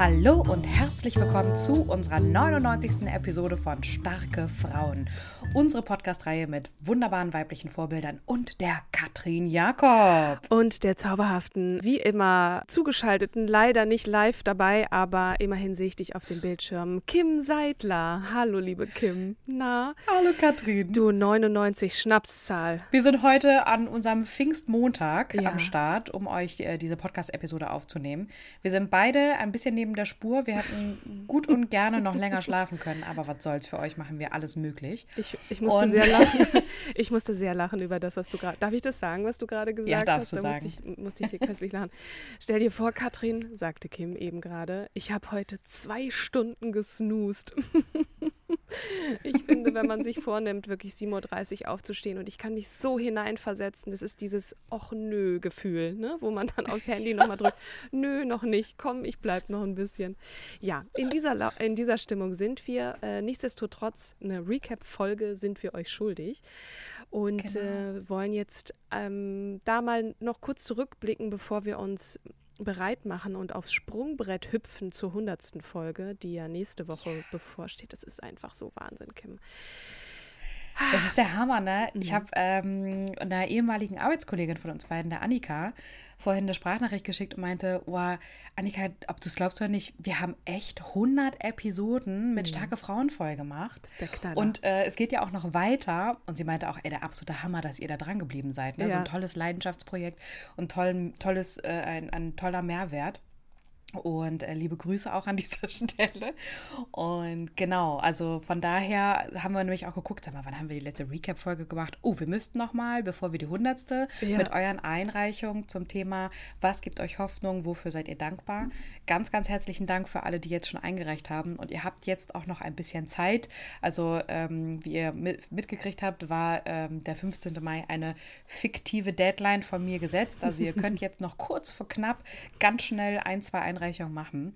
Hallo und herzlich willkommen zu unserer 99. Episode von Starke Frauen. Unsere Podcast-Reihe mit wunderbaren weiblichen Vorbildern und der Katrin Jakob. Und der zauberhaften, wie immer zugeschalteten, leider nicht live dabei, aber immerhin sehe ich dich auf dem Bildschirm. Kim Seidler. Hallo, liebe Kim. Na? Hallo Katrin. Du 99 Schnapszahl. Wir sind heute an unserem Pfingstmontag Ja. am Start, um euch äh, diese Podcast-Episode aufzunehmen. Wir sind beide ein bisschen neben der Spur. Wir hätten gut und gerne noch länger schlafen können, aber was soll's, für euch machen wir alles möglich. Ich, ich musste Und- sehr lachen. Ich musste sehr lachen über das, was du gerade. Darf ich das sagen, was du gerade gesagt Ja, darfst hast? du Da sagen. Musste ich, musste ich hier köstlich lachen. Stell dir vor, Katrin, sagte Kim eben gerade, ich habe heute zwei Stunden gesnoost. ich finde, wenn man sich vornimmt, wirklich 7.30 Uhr aufzustehen und ich kann mich so hineinversetzen, das ist dieses Och nö Gefühl, ne? wo man dann aufs Handy nochmal drückt, nö, noch nicht, komm, ich bleib noch ein bisschen. Ja, in dieser, La in dieser Stimmung sind wir. Äh, nichtsdestotrotz, eine Recap-Folge sind wir euch schuldig und Genau. äh, wollen jetzt ähm, da mal noch kurz zurückblicken, bevor wir uns bereit machen und aufs Sprungbrett hüpfen zur hundertsten Folge, die ja nächste Woche bevorsteht. Das ist einfach so Wahnsinn, Kim. Das ist der Hammer, ne? Mhm. Ich habe ähm, einer ehemaligen Arbeitskollegin von uns beiden, der Annika, vorhin eine Sprachnachricht geschickt und meinte, oh, Annika, ob du es glaubst oder nicht, wir haben echt 100 Episoden mit starke Frauen voll gemacht. Mhm. Das ist der Knaller. Und äh, es geht ja auch noch weiter. Und sie meinte auch, ey, der absolute Hammer, dass ihr da dran geblieben seid. Ne? So Ja. ein tolles Leidenschaftsprojekt und tollen, tolles, äh, ein, ein toller Mehrwert. Und äh, liebe Grüße auch an dieser Stelle. Und genau, also von daher haben wir nämlich auch geguckt, sag mal, wann haben wir die letzte Recap-Folge gemacht? Oh, wir müssten noch mal, bevor wir die hundertste, Ja. mit euren Einreichungen zum Thema, was gibt euch Hoffnung, wofür seid ihr dankbar? Ganz, ganz herzlichen Dank für alle, die jetzt schon eingereicht haben. Und ihr habt jetzt auch noch ein bisschen Zeit. Also, ähm, wie ihr mit, mitgekriegt habt, war ähm, der 15. Mai eine fiktive Deadline von mir gesetzt. Also ihr könnt jetzt noch kurz vor knapp ganz schnell ein, zwei Einreichungen machen.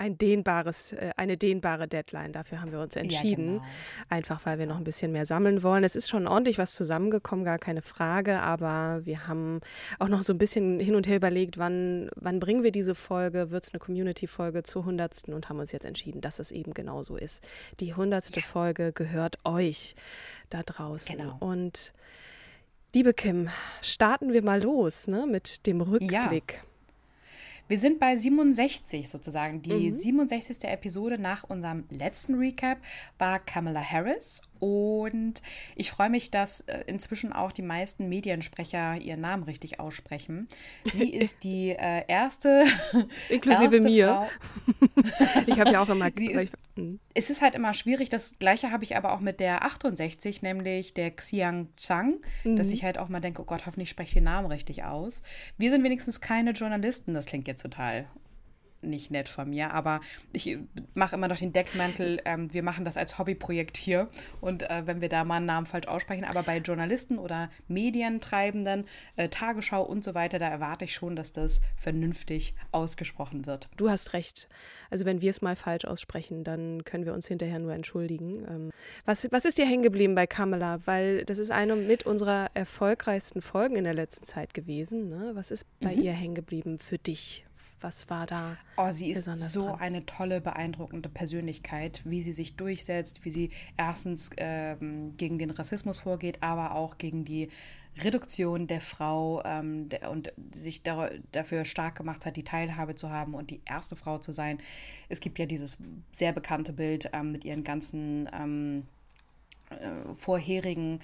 ein dehnbares, äh, eine dehnbare Deadline. Dafür haben wir uns entschieden. genau. Einfach weil wir noch ein bisschen mehr sammeln wollen. Es ist schon ordentlich was zusammengekommen, gar keine Frage. Aber wir haben auch noch so ein bisschen hin und her überlegt, wann, wann bringen wir diese Folge? Wird es eine Community-Folge zur hundertsten? Und haben uns jetzt entschieden, dass es eben genau so ist. Die hundertste Folge gehört euch da draußen. Genau. Und liebe Kim, starten wir mal los ne, mit dem Rückblick. Wir sind bei 67 sozusagen. Die Mhm. 67. Episode nach unserem letzten Recap war Kamala Harris. Und ich freue mich, dass äh, inzwischen auch die meisten Mediensprecher ihren Namen richtig aussprechen. Sie ist die äh, erste. Inklusive erste mir. Frau, Ich habe ja auch immer. Sie ist- ich, hm. es ist halt immer schwierig. Das gleiche habe ich aber auch mit der 68, nämlich der Xiang Zhang, dass ich halt auch mal denke, oh Gott, hoffentlich spreche ich den Namen richtig aus. Wir sind wenigstens keine Journalisten, das klingt jetzt total nicht nett von mir, aber ich mache immer noch den Deckmantel, ähm, wir machen das als Hobbyprojekt hier und äh, wenn wir da mal einen Namen falsch aussprechen, aber bei Journalisten oder Medientreibenden, äh, Tagesschau und so weiter, da erwarte ich schon, dass das vernünftig ausgesprochen wird. Du hast recht. Also wenn wir es mal falsch aussprechen, dann können wir uns hinterher nur entschuldigen. Ähm, was, was ist dir hängen geblieben bei Kamala? Weil das ist eine mit unserer erfolgreichsten Folgen in der letzten Zeit gewesen. Ne? Was ist bei ihr hängen geblieben für dich? Was war da? Oh, sie ist so dran? eine tolle, beeindruckende Persönlichkeit, wie sie sich durchsetzt, wie sie erstens ähm, gegen den Rassismus vorgeht, aber auch gegen die Reduktion der Frau ähm, der, und sich da, dafür stark gemacht hat, die Teilhabe zu haben und die erste Frau zu sein. Es gibt ja dieses sehr bekannte Bild ähm, mit ihren ganzen ähm, äh, vorherigen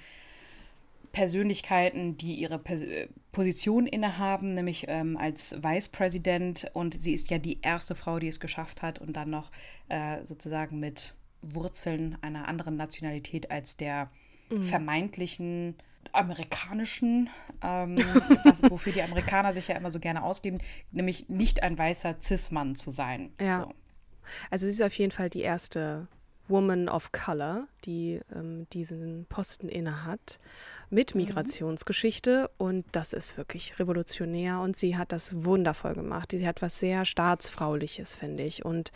Persönlichkeiten, die ihre Pers Position innehaben, nämlich ähm, als Vice President. Und sie ist ja die erste Frau, die es geschafft hat und dann noch äh, sozusagen mit Wurzeln einer anderen Nationalität als der mhm. vermeintlichen amerikanischen, ähm, was, wofür die Amerikaner sich ja immer so gerne ausgeben, nämlich nicht ein weißer Cis-Mann zu sein. Ja. So. Also sie ist auf jeden Fall die erste Woman of Color, die ähm, diesen Posten innehat mit mhm. Migrationsgeschichte und das ist wirklich revolutionär und sie hat das wundervoll gemacht. Sie hat was sehr staatsfrauliches, finde ich und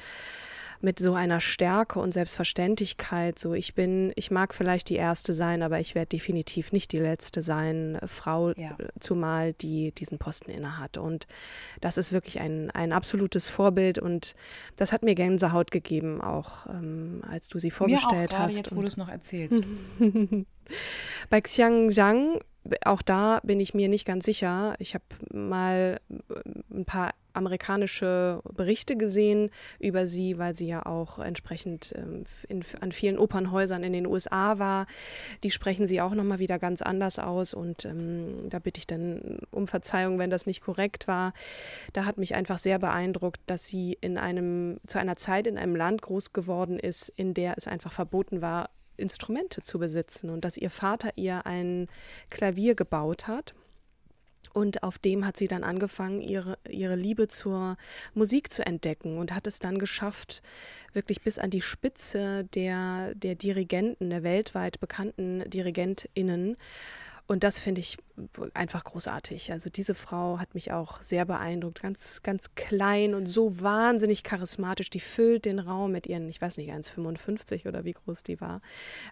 mit so einer Stärke und Selbstverständlichkeit. So, ich bin, ich mag vielleicht die erste sein, aber ich werde definitiv nicht die letzte sein, äh, Frau, ja. Äh, zumal die diesen Posten innehat. Und das ist wirklich ein, ein absolutes Vorbild und das hat mir Gänsehaut gegeben, auch ähm, als du sie vorgestellt mir auch, hast. Jetzt, wo du es noch erzählst. Bei Xiang Zhang auch da bin ich mir nicht ganz sicher. Ich habe mal äh, ein paar amerikanische Berichte gesehen über sie, weil sie ja auch entsprechend ähm, in, an vielen Opernhäusern in den USA war. Die sprechen sie auch nochmal wieder ganz anders aus und ähm, da bitte ich dann um Verzeihung, wenn das nicht korrekt war. Da hat mich einfach sehr beeindruckt, dass sie in einem, zu einer Zeit in einem Land groß geworden ist, in der es einfach verboten war, Instrumente zu besitzen und dass ihr Vater ihr ein Klavier gebaut hat. Und auf dem hat sie dann angefangen, ihre, ihre Liebe zur Musik zu entdecken und hat es dann geschafft, wirklich bis an die Spitze der, der Dirigenten, der weltweit bekannten DirigentInnen und das finde ich einfach großartig. Also diese Frau hat mich auch sehr beeindruckt. Ganz, ganz klein und so wahnsinnig charismatisch. Die füllt den Raum mit ihren, ich weiß nicht, 1,55 oder wie groß die war.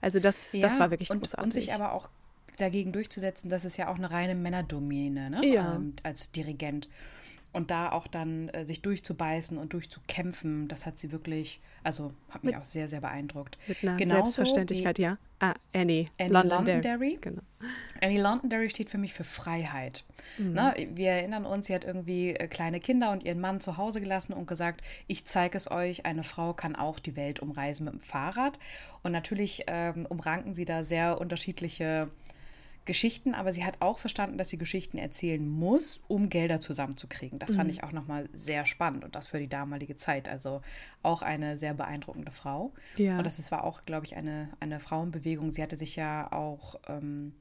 Also das, ja, das war wirklich und, großartig. Und sich aber auch dagegen durchzusetzen, das ist ja auch eine reine Männerdomäne ne? ja. Ähm, als Dirigent. Und da auch dann äh, sich durchzubeißen und durchzukämpfen, das hat sie wirklich, also hat mich mit, auch sehr, sehr beeindruckt. Mit einer Genauso Selbstverständlichkeit, ja. Ah, Annie, Annie Londonderry. Londonderry. Genau. Annie Londonderry steht für mich für Freiheit. Mhm. Ne? Wir erinnern uns, sie hat irgendwie äh, kleine Kinder und ihren Mann zu Hause gelassen und gesagt, ich zeige es euch, eine Frau kann auch die Welt umreisen mit dem Fahrrad. Und natürlich ähm, umranken sie da sehr unterschiedliche Geschichten, aber sie hat auch verstanden, dass sie Geschichten erzählen muss, um Gelder zusammenzukriegen. Das mhm. fand ich auch nochmal sehr spannend und das für die damalige Zeit. Also auch eine sehr beeindruckende Frau. Ja. Und das ist, war auch, glaube ich, eine, eine Frauenbewegung. Sie hatte sich ja auch ähm,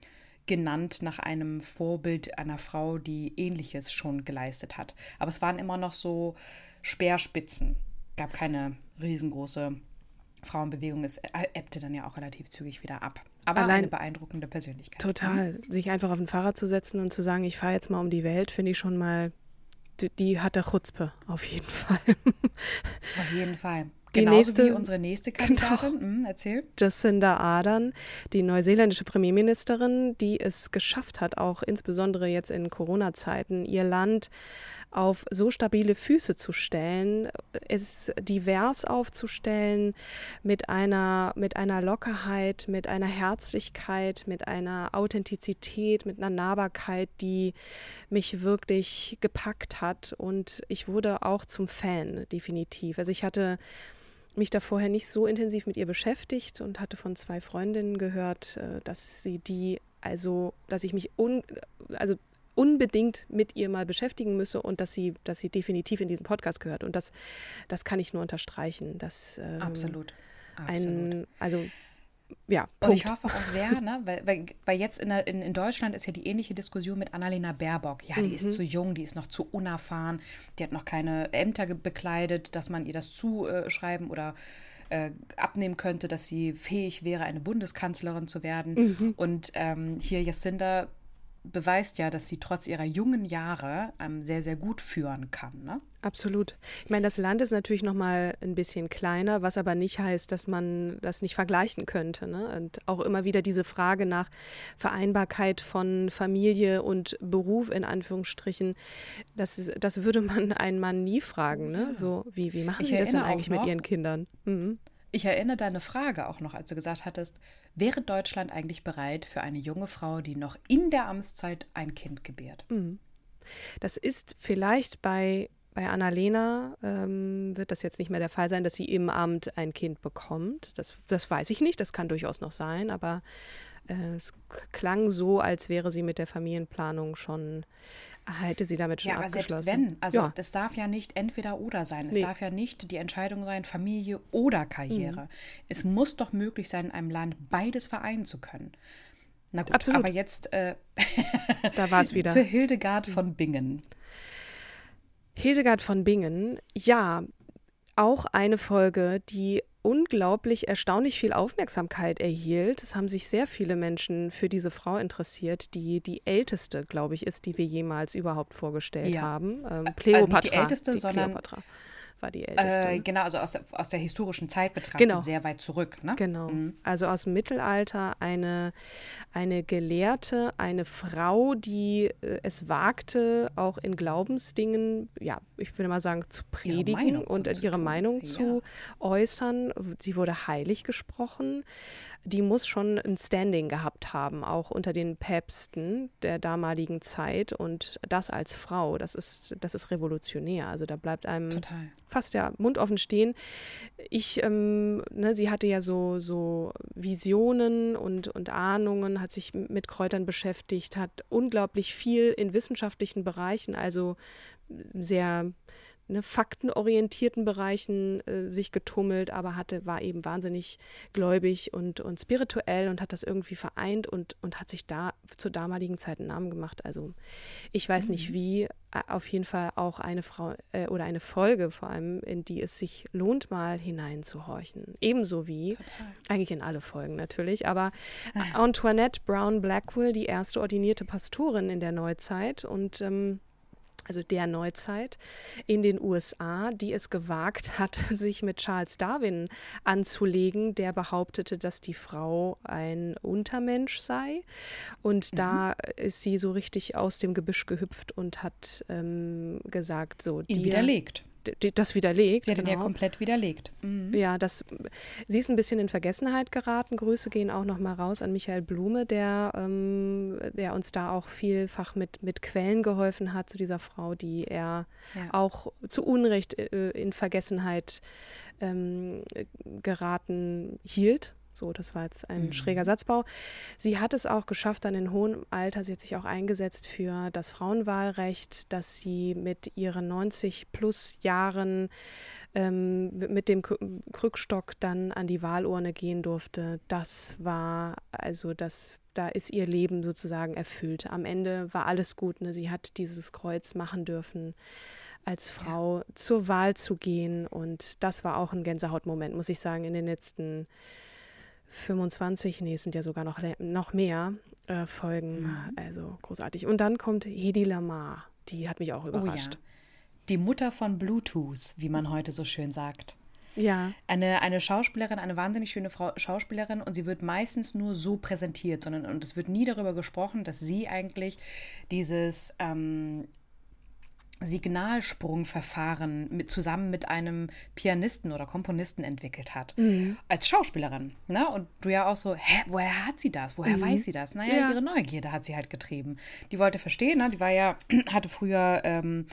genannt nach einem Vorbild einer Frau, die ähnliches schon geleistet hat. Aber es waren immer noch so Speerspitzen. Gab keine riesengroße Frauenbewegung. Es ebbte dann ja auch relativ zügig wieder ab. Aber Allein eine beeindruckende Persönlichkeit. Total. Mhm. Sich einfach auf ein Fahrrad zu setzen und zu sagen, ich fahre jetzt mal um die Welt, finde ich schon mal, die, die hat der Chutzpe, auf jeden Fall. Auf jeden Fall. Die Genauso nächste, wie unsere nächste Kandidatin. Genau, mhm, erzähl. Jacinda Ardern, die neuseeländische Premierministerin, die es geschafft hat, auch insbesondere jetzt in Corona-Zeiten, ihr Land auf so stabile Füße zu stellen, es divers aufzustellen, mit einer, mit einer Lockerheit, mit einer Herzlichkeit, mit einer Authentizität, mit einer Nahbarkeit, die mich wirklich gepackt hat. Und ich wurde auch zum Fan, definitiv. Also ich hatte mich da vorher nicht so intensiv mit ihr beschäftigt und hatte von zwei Freundinnen gehört, äh, dass sie die also, dass ich mich un, also unbedingt mit ihr mal beschäftigen müsse und dass sie, dass sie definitiv in diesen Podcast gehört. Und das, das kann ich nur unterstreichen. Dass, ähm, Absolut. Absolut. Ein, also ja, Punkt. Und ich hoffe auch sehr, ne, weil, weil, weil jetzt in, in, in Deutschland ist ja die ähnliche Diskussion mit Annalena Baerbock. Ja, die mhm. ist zu jung, die ist noch zu unerfahren, die hat noch keine Ämter bekleidet, dass man ihr das zuschreiben oder äh, abnehmen könnte, dass sie fähig wäre, eine Bundeskanzlerin zu werden. Mhm. Und ähm, hier Jacinda beweist ja, dass sie trotz ihrer jungen Jahre ähm, sehr, sehr gut führen kann. Ne? Absolut. Ich meine, das Land ist natürlich noch mal ein bisschen kleiner, was aber nicht heißt, dass man das nicht vergleichen könnte. Ne? Und auch immer wieder diese Frage nach Vereinbarkeit von Familie und Beruf in Anführungsstrichen, das, das würde man einen Mann nie fragen. Ne? So, wie, wie machen ich Sie das denn eigentlich mit Ihren Kindern? Mhm Ich erinnere deine Frage auch noch, als du gesagt hattest, wäre Deutschland eigentlich bereit für eine junge Frau, die noch in der Amtszeit ein Kind gebärt? Mhm. Das ist vielleicht bei, bei Annalena, ähm, wird das jetzt nicht mehr der Fall sein, dass sie im Amt ein Kind bekommt. Das, das weiß ich nicht, das kann durchaus noch sein, aber äh, es klang so, als wäre sie mit der Familienplanung schon hätte sie damit schon ja, aber abgeschlossen. selbst wenn, also ja. das darf ja nicht entweder oder sein. Es nee. darf ja nicht die Entscheidung sein, Familie oder Karriere. Mhm. Es muss doch möglich sein, in einem Land beides vereinen zu können. Na gut, Absolut. aber jetzt äh, da war es wieder. zu Hildegard von Bingen. Hildegard von Bingen, ja, auch eine Folge, die unglaublich erstaunlich viel Aufmerksamkeit erhielt. Es haben sich sehr viele Menschen für diese Frau interessiert, die die älteste, glaube ich, ist, die wir jemals überhaupt vorgestellt ja. haben. Ähm, Kleopatra. Äh, nicht die älteste, die sondern Kleopatra war die älteste. Äh, genau, also aus der, aus der historischen Zeit betrachtet, genau. sehr weit zurück. Ne? Genau. Mhm. Also aus dem Mittelalter eine, eine Gelehrte, eine Frau, die äh, es wagte, auch in Glaubensdingen, ja, ich würde mal sagen, zu predigen ihre und ihre. Meinung ja. zu äußern. Sie wurde heilig gesprochen die muss schon ein Standing gehabt haben, auch unter den Päpsten der damaligen Zeit. Und das als Frau, das ist, das ist revolutionär. Also da bleibt einem Total. fast der Mund offen stehen. Ich, ähm, ne, sie hatte ja so, so Visionen und, und Ahnungen, hat sich mit Kräutern beschäftigt, hat unglaublich viel in wissenschaftlichen Bereichen, also sehr ne, faktenorientierten Bereichen äh, sich getummelt, aber hatte, war eben wahnsinnig gläubig und, und spirituell und hat das irgendwie vereint und, und hat sich da zur damaligen Zeit einen Namen gemacht. Also ich weiß mhm. nicht wie, äh, auf jeden Fall auch eine Frau äh, oder eine Folge vor allem, in die es sich lohnt, mal hineinzuhorchen. Ebenso wie, Total. eigentlich in alle Folgen natürlich, aber ah. Antoinette Brown Blackwell, die erste ordinierte Pastorin in der Neuzeit und ähm, also der Neuzeit in den USA, die es gewagt hat, sich mit Charles Darwin anzulegen, der behauptete, dass die Frau ein Untermensch sei. Und mhm. da ist sie so richtig aus dem Gebüsch gehüpft und hat ähm, gesagt, so. Ihn widerlegt das widerlegt. Sie hat genau. ihn ja komplett widerlegt. Mhm. Ja, das, sie ist ein bisschen in Vergessenheit geraten. Grüße gehen auch noch mal raus an Michael Blume, der, ähm, der uns da auch vielfach mit, mit Quellen geholfen hat zu dieser Frau, die er ja. auch zu Unrecht äh, in Vergessenheit ähm, geraten hielt. So, das war jetzt ein mhm. schräger Satzbau. Sie hat es auch geschafft, dann in hohem Alter, sie hat sich auch eingesetzt für das Frauenwahlrecht, dass sie mit ihren 90 plus Jahren ähm, mit dem Krückstock dann an die Wahlurne gehen durfte. Das war also das da ist ihr Leben sozusagen erfüllt. Am Ende war alles gut. Ne? Sie hat dieses Kreuz machen dürfen, als Frau ja. zur Wahl zu gehen. Und das war auch ein Gänsehautmoment, muss ich sagen, in den letzten Jahren. 25, nee, es sind ja sogar noch, noch mehr äh, Folgen. Mhm. Also großartig. Und dann kommt Hedi Lamar. Die hat mich auch überrascht. Oh ja. Die Mutter von Bluetooth, wie man heute so schön sagt. Ja. Eine, eine Schauspielerin, eine wahnsinnig schöne Frau, Schauspielerin und sie wird meistens nur so präsentiert, sondern und es wird nie darüber gesprochen, dass sie eigentlich dieses ähm, Signalsprungverfahren mit, zusammen mit einem Pianisten oder Komponisten entwickelt hat. Mhm. Als Schauspielerin. Ne? Und du ja auch so, hä, woher hat sie das? Woher mhm. weiß sie das? Naja, ja. ihre Neugierde hat sie halt getrieben. Die wollte verstehen, ne? die war ja, hatte früher ähm,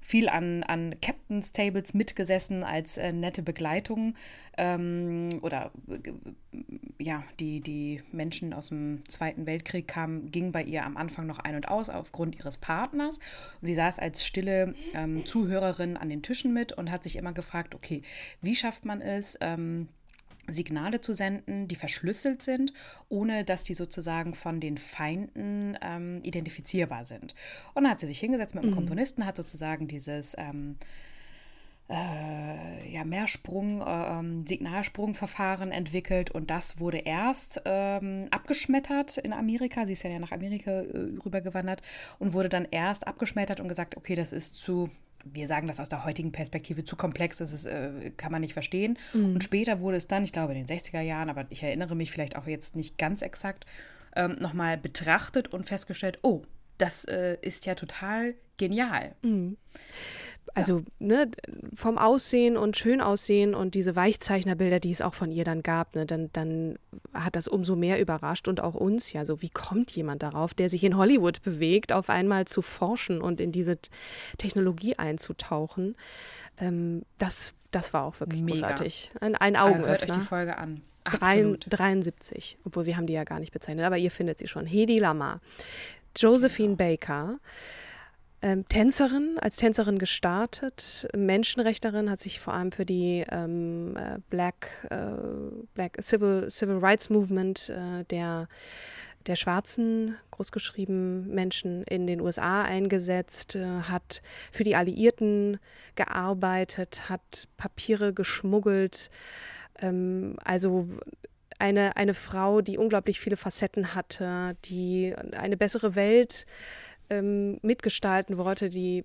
viel an, an Captain's Tables mitgesessen als äh, nette Begleitung. Ähm, oder äh, ja, die, die Menschen aus dem Zweiten Weltkrieg kamen, gingen bei ihr am Anfang noch ein und aus aufgrund ihres Partners. Sie saß als stille ähm, Zuhörerin an den Tischen mit und hat sich immer gefragt, okay, wie schafft man es, ähm, Signale zu senden, die verschlüsselt sind, ohne dass die sozusagen von den Feinden ähm, identifizierbar sind. Und dann hat sie sich hingesetzt mit einem mhm. Komponisten, hat sozusagen dieses ähm, äh, ja, Mehrsprung, äh, ähm, Signalsprungverfahren entwickelt und das wurde erst ähm, abgeschmettert in Amerika. Sie ist ja nach Amerika äh, rübergewandert und wurde dann erst abgeschmettert und gesagt, okay, das ist zu wir sagen das aus der heutigen Perspektive, zu komplex ist, es, äh, kann man nicht verstehen. Mhm. Und später wurde es dann, ich glaube in den 60er Jahren, aber ich erinnere mich vielleicht auch jetzt nicht ganz exakt, ähm, nochmal betrachtet und festgestellt, oh, das äh, ist ja total genial. Mhm. Also ne, vom Aussehen und schön aussehen und diese Weichzeichnerbilder, die es auch von ihr dann gab, ne, dann, dann hat das umso mehr überrascht und auch uns ja so, wie kommt jemand darauf, der sich in Hollywood bewegt, auf einmal zu forschen und in diese Technologie einzutauchen. Ähm, das, das war auch wirklich Mega. großartig. Ein, ein Hört euch Augenöffner. die Folge an. Drei- Absolut. 73, obwohl wir haben die ja gar nicht bezeichnet, aber ihr findet sie schon. Hedi Lamar, Josephine Genau. Baker, ähm, Tänzerin, als Tänzerin gestartet, Menschenrechtlerin, hat sich vor allem für die ähm, äh, Black, äh, Black Civil, Civil Rights Movement äh, der, der schwarzen, großgeschrieben Menschen in den USA eingesetzt, äh, hat für die Alliierten gearbeitet, hat Papiere geschmuggelt, ähm, also eine, eine Frau, die unglaublich viele Facetten hatte, die eine bessere Welt ähm, mitgestalten wollte, die,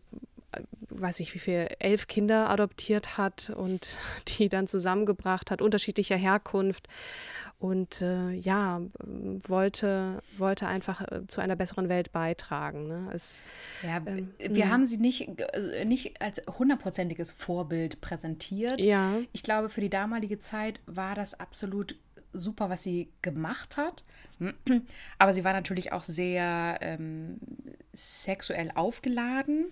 äh, weiß ich wie viel, elf Kinder adoptiert hat und die dann zusammengebracht hat, unterschiedlicher Herkunft und äh, ja, wollte, wollte einfach äh, zu einer besseren Welt beitragen. Ne? Es, Ja, Ähm, wir haben sie nicht, äh, nicht als hundertprozentiges Vorbild präsentiert. ja, Ich glaube, für die damalige Zeit war das absolut super, was sie gemacht hat. Aber sie war natürlich auch sehr ähm, sexuell aufgeladen.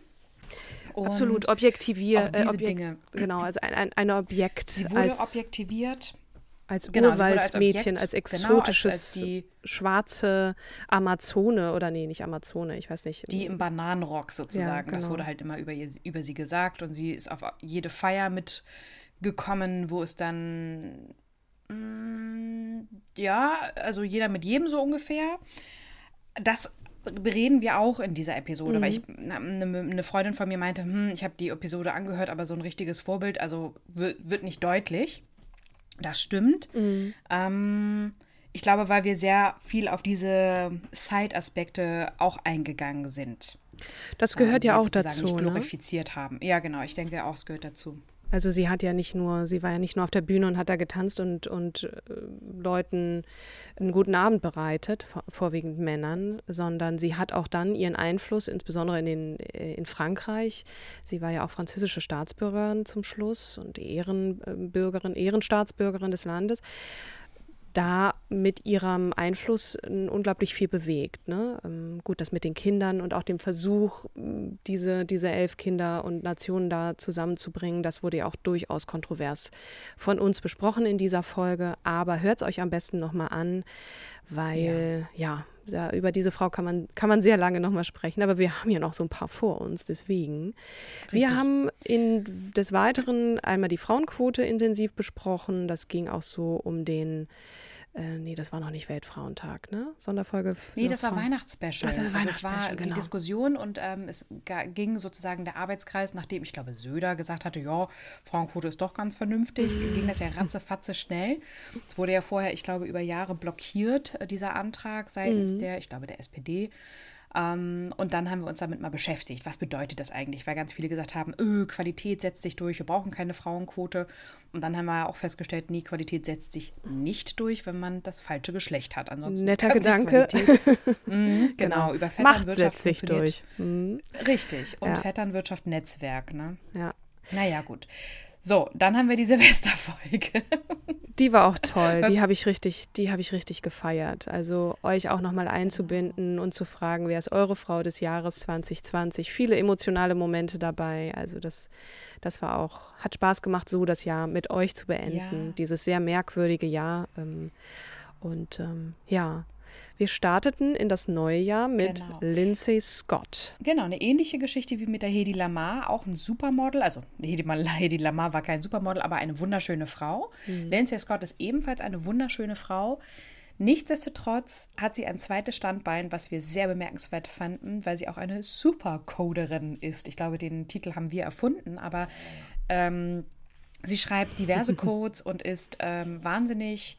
Und absolut objektiviert. auch diese Objekt, Dinge. Genau, also ein, ein, ein Objekt Sie wurde als, objektiviert. als Genau, als als genau, als- exotisches als die- schwarze Amazone oder nee, nicht Amazone, ich weiß nicht. Die im Bananenrock sozusagen. Das genau. wurde halt immer über, ihr, über sie gesagt und sie ist auf jede Feier mitgekommen, wo es dann, ja, also jeder mit jedem so ungefähr. Das bereden wir auch in dieser Episode, weil ich Mhm. eine, eine Freundin von mir meinte, hm, ich habe die Episode angehört, aber so ein richtiges Vorbild, also wird, wird nicht deutlich. Das stimmt. Mhm. Ähm, ich glaube, weil wir sehr viel auf diese Side-Aspekte auch eingegangen sind. das gehört sie ja jetzt auch dazu. Nicht Ne? glorifiziert haben. Ja, genau. Ich denke auch, es gehört dazu. Also sie hat ja nicht nur, sie war ja nicht nur auf der Bühne und hat da getanzt und, und äh, Leuten einen guten Abend bereitet, vor- vorwiegend Männern, sondern sie hat auch dann ihren Einfluss, insbesondere in, den, äh, in Frankreich. Sie war ja auch französische Staatsbürgerin zum Schluss und Ehrenbürgerin, Ehrenstaatsbürgerin des Landes. Da mit ihrem Einfluss unglaublich viel bewegt. Ne? Ähm, gut, das mit den Kindern und auch dem Versuch, diese, diese elf Kinder und Nationen da zusammenzubringen, das wurde ja auch durchaus kontrovers von uns besprochen in dieser Folge. Aber hört es euch am besten nochmal an, weil ja, da, über diese Frau kann man, kann man sehr lange nochmal sprechen. Aber wir haben ja noch so ein paar vor uns, deswegen. Wir Richtig. haben in des Weiteren einmal die Frauenquote intensiv besprochen. Das ging auch so um den äh, nee, das war noch nicht Weltfrauentag, ne? Sonderfolge. Nee, das war. Weihnachtsspecial. Ach, das also es war Weihnachtsspecial, die genau. Diskussion und ähm, es ging sozusagen der Arbeitskreis, nachdem ich glaube Söder gesagt hatte, ja, Frauenquote ist doch ganz vernünftig, Mhm. ging das ja ratzefatze schnell. Es wurde ja vorher, ich glaube, über Jahre blockiert, äh, dieser Antrag Mhm. seitens der, ich glaube, der SPD. Ähm, und dann haben wir uns damit mal beschäftigt. Was bedeutet das eigentlich? Weil ganz viele gesagt haben, öh, Qualität setzt sich durch, wir brauchen keine Frauenquote. Und dann haben wir auch festgestellt, nee, Qualität setzt sich nicht durch, wenn man das falsche Geschlecht hat. Ansonsten Netter Gedanke. Qualität- Mhm, genau, über Macht Vetternwirtschaft setzt sich durch. Mhm. Richtig. Und Ja. Vetternwirtschaft Netzwerk, ne? Ja. Naja, gut. So, dann haben wir die Silvesterfolge. Die war auch toll. Die habe ich richtig, die habe ich richtig gefeiert. Also euch auch nochmal einzubinden und zu fragen, wer ist eure Frau des Jahres 2020? Viele emotionale Momente dabei. Also das, das war auch, hat Spaß gemacht, so das Jahr mit euch zu beenden. Ja. Dieses sehr merkwürdige Jahr. ähm, Und ähm, ja, wir starteten in das neue Jahr mit Genau. Lindsay Scott. Genau, eine ähnliche Geschichte wie mit der Hedi Lamar, auch ein Supermodel. Also Hedi, Mal- Hedi Lamar war kein Supermodel, aber eine wunderschöne Frau. Lindsay Scott ist ebenfalls eine wunderschöne Frau. Nichtsdestotrotz hat sie ein zweites Standbein, was wir sehr bemerkenswert fanden, weil sie auch eine Supercoderin ist. Ich glaube, den Titel haben wir erfunden, aber ähm, sie schreibt diverse Codes und ist ähm, wahnsinnig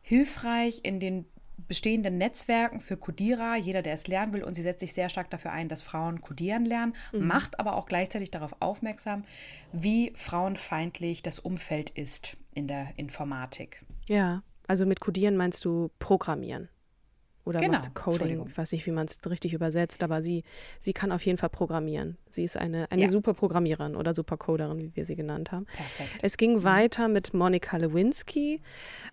hilfreich in den bestehenden Netzwerken für Codierer, jeder, der es lernen will. Und sie setzt sich sehr stark dafür ein, dass Frauen codieren lernen, macht aber auch gleichzeitig darauf aufmerksam, wie frauenfeindlich das Umfeld ist in der Informatik. Ja, also mit Codieren meinst du Programmieren. Oder Genau, Coding? Ich weiß nicht, wie man es richtig übersetzt, aber sie, sie kann auf jeden Fall programmieren. Sie ist eine, eine Ja. super Programmiererin oder Supercoderin, wie wir sie genannt haben. Perfekt. Es ging weiter mit Monika Lewinsky,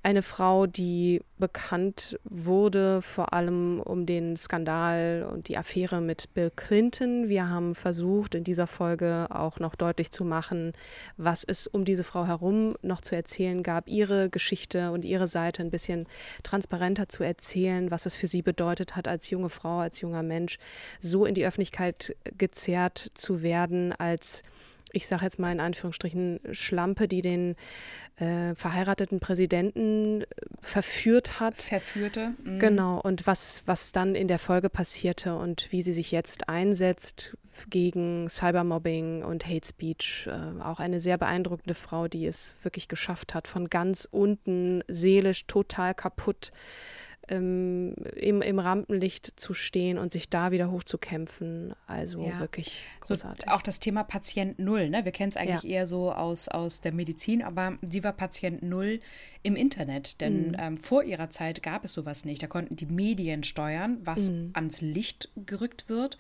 eine Frau, die bekannt wurde vor allem um den Skandal und die Affäre mit Bill Clinton. Wir haben versucht, in dieser Folge auch noch deutlich zu machen, was es um diese Frau herum noch zu erzählen gab, ihre Geschichte und ihre Seite ein bisschen transparenter zu erzählen, was es für sie bedeutet hat, als junge Frau, als junger Mensch, so in die Öffentlichkeit gezerrt zu werden, als ich sage jetzt mal in Anführungsstrichen, Schlampe, die den äh, verheirateten Präsidenten äh, verführt hat. Verführte. mhm. Genau, und was, was dann in der Folge passierte und wie sie sich jetzt einsetzt gegen Cybermobbing und Hate Speech. Äh, auch eine sehr beeindruckende Frau, die es wirklich geschafft hat, von ganz unten seelisch total kaputt ähm, im, im Rampenlicht zu stehen und sich da wieder hochzukämpfen. Also Ja. wirklich So, großartig. auch das Thema Patient Null, ne? Wir kennen es eigentlich Ja. eher so aus, aus der Medizin, aber sie war Patient Null im Internet. Mhm. Denn ähm, vor ihrer Zeit gab es sowas nicht. Da konnten die Medien steuern, was Mhm. ans Licht gerückt wird.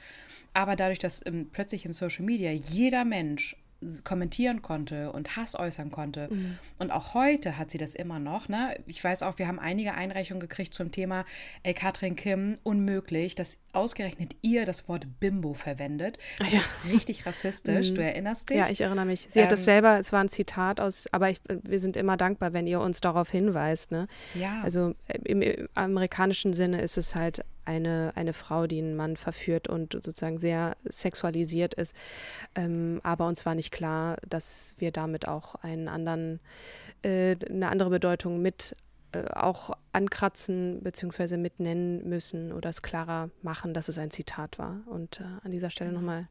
Aber dadurch, dass ähm, plötzlich im Social Media jeder Mensch kommentieren konnte und Hass äußern konnte. Mhm. Und auch heute hat sie das immer noch. Ne? Ich weiß auch, wir haben einige Einreichungen gekriegt zum Thema, ey, Katrin Kim, unmöglich, dass ausgerechnet ihr das Wort Bimbo verwendet. Das Ja. ist richtig rassistisch, du erinnerst dich? Ja, ich erinnere mich. Sie hat das Ähm, selber, es war ein Zitat aus, aber ich, wir sind immer dankbar, wenn ihr uns darauf hinweist. Ne? Ja. Also im, im amerikanischen Sinne ist es halt eine, eine Frau, die einen Mann verführt und sozusagen sehr sexualisiert ist. Ähm, aber uns war nicht klar, dass wir damit auch einen anderen, äh, eine andere Bedeutung mit äh, auch ankratzen bzw. mitnennen müssen oder es klarer machen, dass es ein Zitat war. Und äh, an dieser Stelle nochmal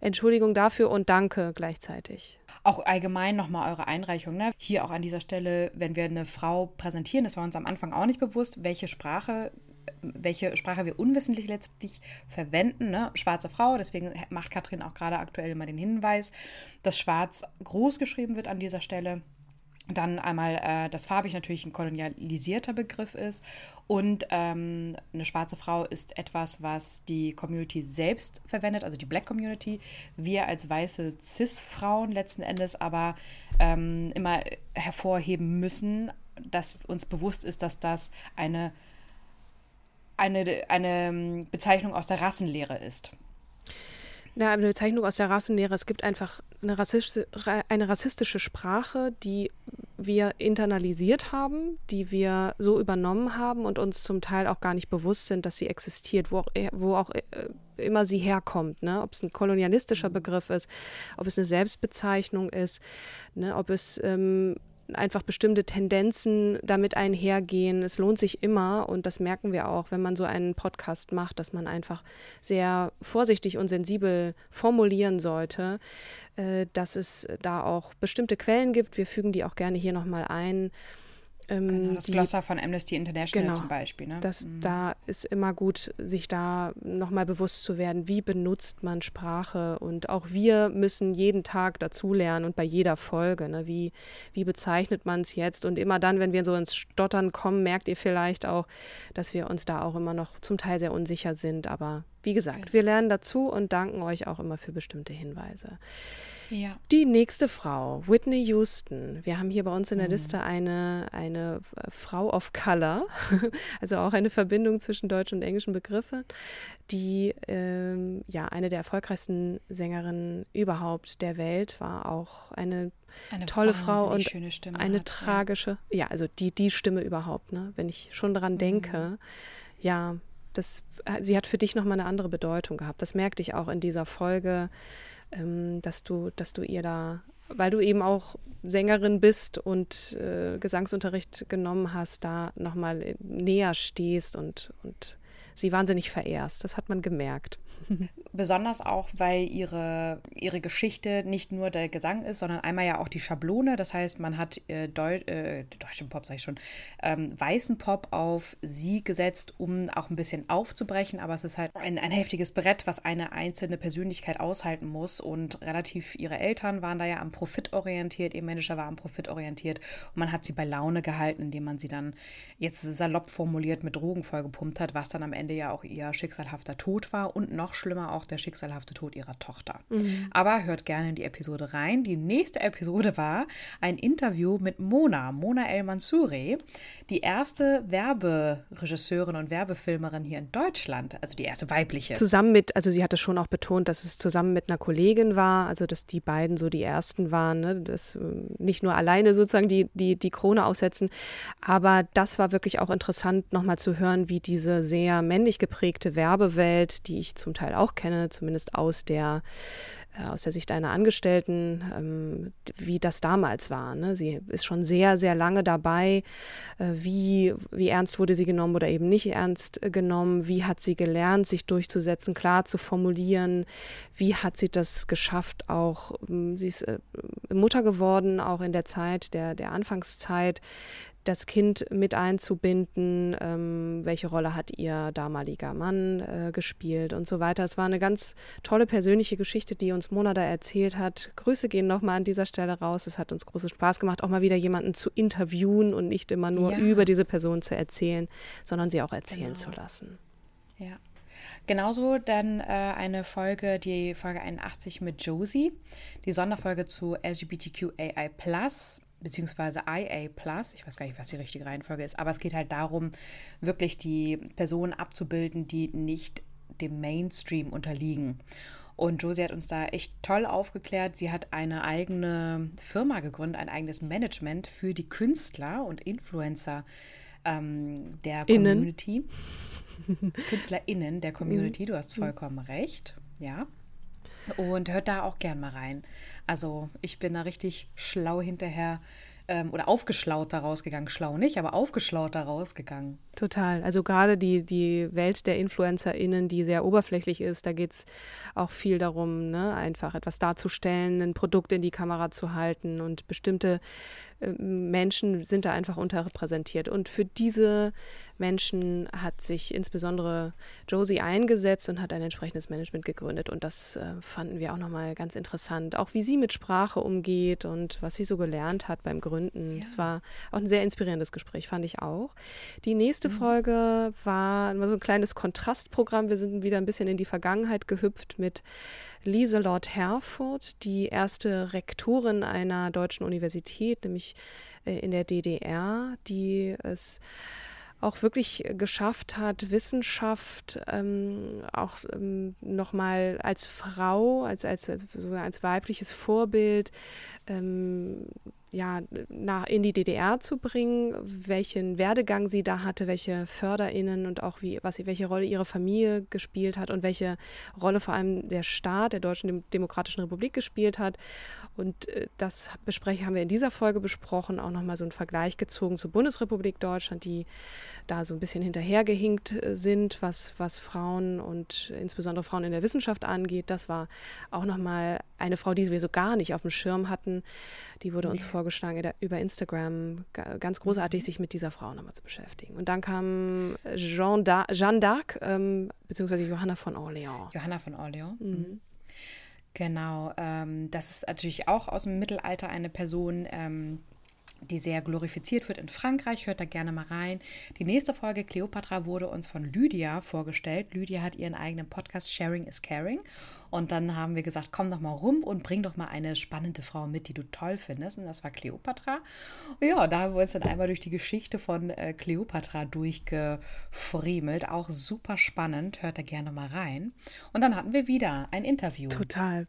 Entschuldigung dafür und danke gleichzeitig. Auch allgemein nochmal eure Einreichung. Ne? Hier auch an dieser Stelle, wenn wir eine Frau präsentieren, das war uns am Anfang auch nicht bewusst, welche Sprache, welche Sprache wir unwissentlich letztlich verwenden. Ne? Schwarze Frau, deswegen macht Katrin auch gerade aktuell immer den Hinweis, dass schwarz groß geschrieben wird an dieser Stelle. Dann einmal, äh, dass farbig natürlich ein kolonialisierter Begriff ist und ähm, eine schwarze Frau ist etwas, was die Community selbst verwendet, also die Black Community. Wir als weiße Cis-Frauen letzten Endes aber ähm, immer hervorheben müssen, dass uns bewusst ist, dass das eine, eine, eine Bezeichnung aus der Rassenlehre ist. Na, eine Bezeichnung aus der Rassenlehre. Es gibt einfach eine rassistische, eine rassistische Sprache, die wir internalisiert haben, die wir so übernommen haben und uns zum Teil auch gar nicht bewusst sind, dass sie existiert, wo auch, wo auch äh, immer sie herkommt. Ne? Ob es ein kolonialistischer Begriff ist, ob es eine Selbstbezeichnung ist, ne? ob es ähm, einfach bestimmte Tendenzen damit einhergehen. Es lohnt sich immer und das merken wir auch, wenn man so einen Podcast macht, dass man einfach sehr vorsichtig und sensibel formulieren sollte, äh, dass es da auch bestimmte Quellen gibt. Wir fügen die auch gerne hier nochmal ein. Ähm, Genau, das die- Glossar von Amnesty International Genau. zum Beispiel. Ne? das, Da ist immer gut, sich da nochmal bewusst zu werden, wie benutzt man Sprache. Und auch wir müssen jeden Tag dazulernen und bei jeder Folge, ne, wie, wie bezeichnet man es jetzt. Und immer dann, wenn wir so ins Stottern kommen, merkt ihr vielleicht auch, dass wir uns da auch immer noch zum Teil sehr unsicher sind. Aber wie gesagt, wir lernen dazu und danken euch auch immer für bestimmte Hinweise. Ja. Die nächste Frau, Whitney Houston. Wir haben hier bei uns in der Liste eine, eine Frau of Color, also auch eine Verbindung zwischen deutschen und englischen Begriffen, die ähm, ja eine der erfolgreichsten Sängerinnen überhaupt der Welt war, auch eine, Eine tolle Frau und schöne Stimme eine hat, ja. tragische, ja. also die, die Stimme überhaupt, ne? wenn ich schon daran denke, ja, das, äh, sie hat für dich nochmal eine andere Bedeutung gehabt. Das merkte ich auch in dieser Folge ähm, dass du, dass du ihr da, weil du eben auch Sängerin bist und äh, Gesangsunterricht genommen hast, da nochmal näher stehst und, und sie wahnsinnig verehrst. Das hat man gemerkt. Besonders auch, weil ihre, ihre Geschichte nicht nur der Gesang ist, sondern einmal ja auch die Schablone. Das heißt, man hat äh, Deu äh, deutschen Pop, sag ich schon, ähm, weißen Pop auf sie gesetzt, um auch ein bisschen aufzubrechen. Aber es ist halt ein, ein heftiges Brett, was eine einzelne Persönlichkeit aushalten muss. Und relativ ihre Eltern waren da ja am Profit orientiert, ihr Manager war am Profit orientiert. Und man hat sie bei Laune gehalten, indem man sie dann jetzt salopp formuliert mit Drogen vollgepumpt hat, was dann am Ende Ende ja auch ihr schicksalhafter Tod war und noch schlimmer auch der schicksalhafte Tod ihrer Tochter. Mhm. Aber hört gerne in die Episode rein. Die nächste Episode war ein Interview mit Mona, Mona El Mansouri, die erste Werberegisseurin und Werbefilmerin hier in Deutschland, also die erste weibliche. Zusammen mit, also sie hatte schon auch betont, dass es zusammen mit einer Kollegin war, also dass die beiden so die ersten waren, ne? dass ähm, nicht nur alleine sozusagen die, die, die Krone aussetzen, aber das war wirklich auch interessant, nochmal zu hören, wie diese sehr männlich geprägte Werbewelt, die ich zum Teil auch kenne, zumindest aus der äh, aus der Sicht einer Angestellten, ähm, wie das damals war. Ne? Sie ist schon sehr, sehr lange dabei. Äh, wie, wie ernst wurde sie genommen oder eben nicht ernst genommen? Wie hat sie gelernt, sich durchzusetzen, klar zu formulieren? Wie hat sie das geschafft? Auch ähm, sie ist äh, Mutter geworden, auch in der Zeit der, der Anfangszeit das Kind mit einzubinden, ähm, welche Rolle hat ihr damaliger Mann äh, gespielt und so weiter. Es war eine ganz tolle persönliche Geschichte, die uns Mona da erzählt hat. Grüße gehen nochmal an dieser Stelle raus. Es hat uns großen Spaß gemacht, auch mal wieder jemanden zu interviewen und nicht immer nur ja. über diese Person zu erzählen, sondern sie auch erzählen genau. zu lassen. Ja. Genauso dann äh, eine Folge, die Folge 81 mit Josie, die Sonderfolge zu LGBTQAI beziehungsweise IA Plus, ich weiß gar nicht, was die richtige Reihenfolge ist, aber es geht halt darum, wirklich die Personen abzubilden, die nicht dem Mainstream unterliegen. Und Josie hat uns da echt toll aufgeklärt. Sie hat eine eigene Firma gegründet, ein eigenes Management für die Künstler und Influencer ähm, der Innen. Community. KünstlerInnen der Community, du hast vollkommen recht, ja. Und hört da auch gern mal rein. Also ich bin da richtig schlau hinterher ähm, oder aufgeschlaut daraus gegangen. Schlau nicht, aber aufgeschlaut daraus gegangen. Total. Also gerade die, die Welt der InfluencerInnen, die sehr oberflächlich ist, da geht es auch viel darum, ne, einfach etwas darzustellen, ein Produkt in die Kamera zu halten und bestimmte äh, Menschen sind da einfach unterrepräsentiert. Und für diese Menschen hat sich insbesondere Josie eingesetzt und hat ein entsprechendes Management gegründet. Und das äh, fanden wir auch nochmal ganz interessant. Auch wie sie mit Sprache umgeht und was sie so gelernt hat beim Gründen. Ja. war auch ein sehr inspirierendes Gespräch, fand ich auch. Die nächste mhm. Folge war so ein kleines Kontrastprogramm. Wir sind wieder ein bisschen in die Vergangenheit gehüpft mit Lieselord Herford, die erste Rektorin einer deutschen Universität, nämlich äh, in der DDR, die es auch wirklich geschafft hat, Wissenschaft ähm, auch ähm, nochmal als Frau, als, als, als, als weibliches Vorbild ähm, ja, nach, in die DDR zu bringen, welchen Werdegang sie da hatte, welche FörderInnen und auch wie, was, welche Rolle ihre Familie gespielt hat und welche Rolle vor allem der Staat der Deutschen Demokratischen Republik gespielt hat. Und äh, das besprechen, haben wir in dieser Folge besprochen, auch nochmal so einen Vergleich gezogen zur Bundesrepublik Deutschland, die da so ein bisschen hinterhergehinkt äh, sind, was, was Frauen und insbesondere Frauen in der Wissenschaft angeht. Das war auch nochmal eine Frau, die wir so gar nicht auf dem Schirm hatten. Die wurde uns vorgeschlagen, über Instagram ganz großartig mhm. sich mit dieser Frau nochmal zu beschäftigen. Und dann kam Jean d'Arc, ähm, beziehungsweise Johanna von Orléans. Johanna von Orléans. Mhm. mhm. Genau, ähm, das ist natürlich auch aus dem Mittelalter eine Person, ähm, die sehr glorifiziert wird in Frankreich. Hört da gerne mal rein. Die nächste Folge Cleopatra wurde uns von Lydia vorgestellt. Lydia hat ihren eigenen Podcast Sharing is Caring. Und dann haben wir gesagt, komm doch mal rum und bring doch mal eine spannende Frau mit, die du toll findest. Und das war Cleopatra. Ja, da haben wir uns dann einmal durch die Geschichte von äh, Cleopatra durchgefriemelt. Auch super spannend. Hört da gerne mal rein. Und dann hatten wir wieder ein Interview. Total.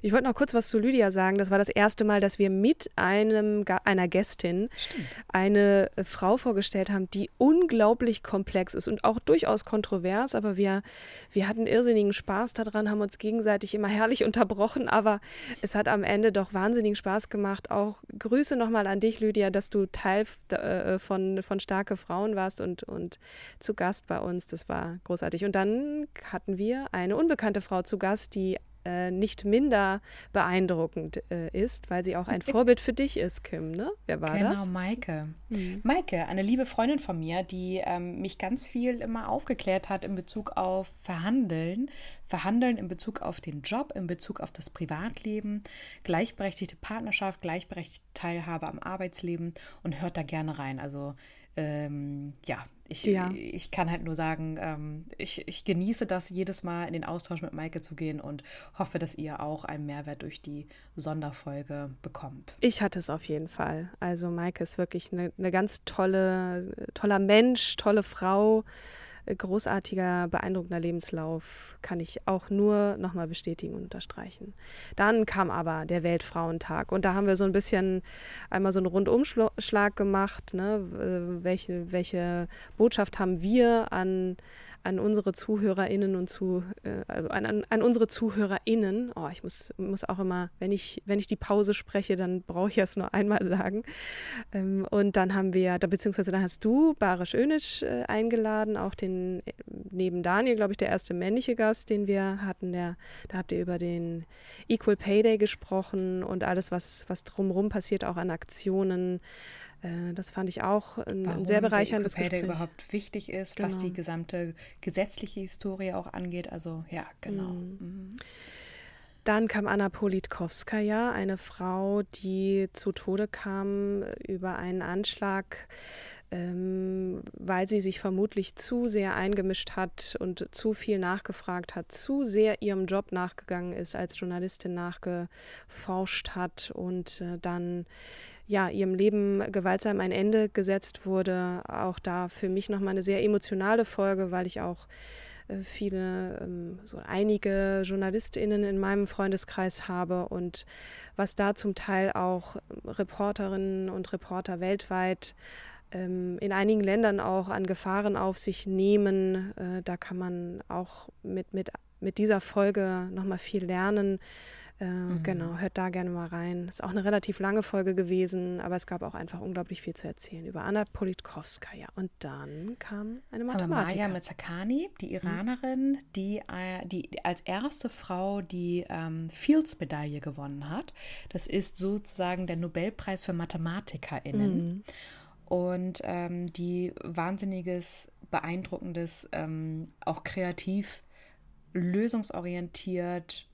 Ich wollte noch kurz was zu Lydia sagen. Das war das erste Mal, dass wir mit einem, einer Gästin Stimmt. eine äh, Frau vorgestellt haben, die unglaublich komplex ist und auch durchaus kontrovers. Aber wir, wir hatten irrsinnigen Spaß daran, haben uns gegenseitig immer herrlich unterbrochen. Aber es hat am Ende doch wahnsinnigen Spaß gemacht. Auch Grüße nochmal an dich, Lydia, dass du Teil äh, von, von Starke Frauen warst und, und zu Gast bei uns. Das war großartig. Und dann hatten wir eine unbekannte Frau zu Gast, die äh, nicht minder beeindruckend äh, ist, weil sie auch ein Vorbild für dich ist, Kim. Ne? Wer war genau, das? Genau, Maike. Mhm. Maike, eine liebe Freundin von mir, die ähm, mich ganz viel immer aufgeklärt hat in Bezug auf Verhandeln. Verhandeln in Bezug auf den Job, in Bezug auf das Privatleben, gleichberechtigte Partnerschaft, gleichberechtigte Teilhabe am Arbeitsleben und hört da gerne rein. Also ähm, ja, ich, ja. ich kann halt nur sagen, ähm, ich, ich genieße das jedes Mal in den Austausch mit Maike zu gehen und hoffe, dass ihr auch einen Mehrwert durch die Sonderfolge bekommt. Ich hatte es auf jeden Fall. Also Maike ist wirklich eine, eine ganz tolle, toller Mensch, tolle Frau großartiger, beeindruckender Lebenslauf, kann ich auch nur nochmal bestätigen und unterstreichen. Dann kam aber der Weltfrauentag und da haben wir so ein bisschen einmal so einen Rundumschlag gemacht. Ne? Welche, welche Botschaft haben wir an an unsere ZuhörerInnen und zu, äh, an, an, an, unsere ZuhörerInnen. Oh, ich muss, muss auch immer, wenn ich, wenn ich die Pause spreche, dann brauche ich es nur einmal sagen. Ähm, und dann haben wir, da, beziehungsweise dann hast du Barisch Önisch äh, eingeladen, auch den, äh, neben Daniel, glaube ich, der erste männliche Gast, den wir hatten. Der, da habt ihr über den Equal Pay Day gesprochen und alles, was, was drumherum passiert, auch an Aktionen. Äh, das fand ich auch ein, Warum sehr bereicherndes der Gespräch. überhaupt wichtig ist, genau. was die gesamte gesetzliche Historie auch angeht. Also ja, genau. Mhm. Mhm. Dann kam Anna Politkowskaja, eine Frau, die zu Tode kam über einen Anschlag, ähm, weil sie sich vermutlich zu sehr eingemischt hat und zu viel nachgefragt hat, zu sehr ihrem Job nachgegangen ist, als Journalistin nachgeforscht hat und äh, dann ja, ihrem Leben gewaltsam ein Ende gesetzt wurde. Auch da für mich nochmal eine sehr emotionale Folge, weil ich auch äh, viele, ähm, so einige JournalistInnen in meinem Freundeskreis habe und was da zum Teil auch Reporterinnen und Reporter weltweit in einigen Ländern auch an Gefahren auf sich nehmen. Äh, da kann man auch mit, mit, mit dieser Folge nochmal viel lernen. Äh, mhm. Genau, hört da gerne mal rein. Ist auch eine relativ lange Folge gewesen, aber es gab auch einfach unglaublich viel zu erzählen über Anna Politkowskaja. Und dann kam eine Mathematikerin. Maya Mizakani, die mhm. Iranerin, die, äh, die als erste Frau die ähm, Fields-Medaille gewonnen hat. Das ist sozusagen der Nobelpreis für MathematikerInnen. Mhm. Und ähm, die wahnsinniges, beeindruckendes, ähm, auch kreativ, lösungsorientiert,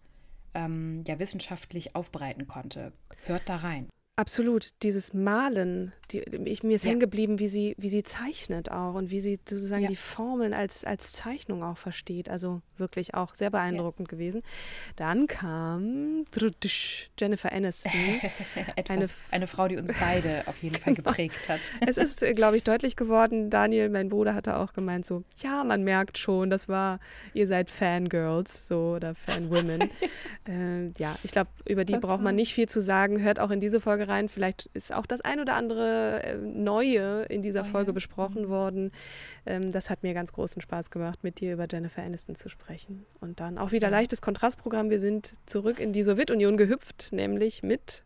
ähm, ja wissenschaftlich aufbereiten konnte. Hört da rein. Absolut, dieses Malen, die, ich, mir ist ja. hängen geblieben, wie sie, wie sie zeichnet auch und wie sie sozusagen ja. die Formeln als, als Zeichnung auch versteht. Also wirklich auch sehr beeindruckend ja. gewesen. Dann kam Jennifer Aniston. Etwas, eine, eine, Frau, die uns beide auf jeden Fall genau. geprägt hat. es ist, äh, glaube ich, deutlich geworden. Daniel, mein Bruder, hatte auch gemeint so, ja, man merkt schon, das war, ihr seid Fangirls so oder Fanwomen. äh, ja, ich glaube, über die braucht man nicht viel zu sagen. Hört auch in diese Folge rein. Vielleicht ist auch das ein oder andere äh, Neue in dieser oh, Folge ja. besprochen mhm. worden. Ähm, das hat mir ganz großen Spaß gemacht, mit dir über Jennifer Aniston zu sprechen. Und dann auch wieder leichtes Kontrastprogramm. Wir sind zurück in die Sowjetunion gehüpft, nämlich mit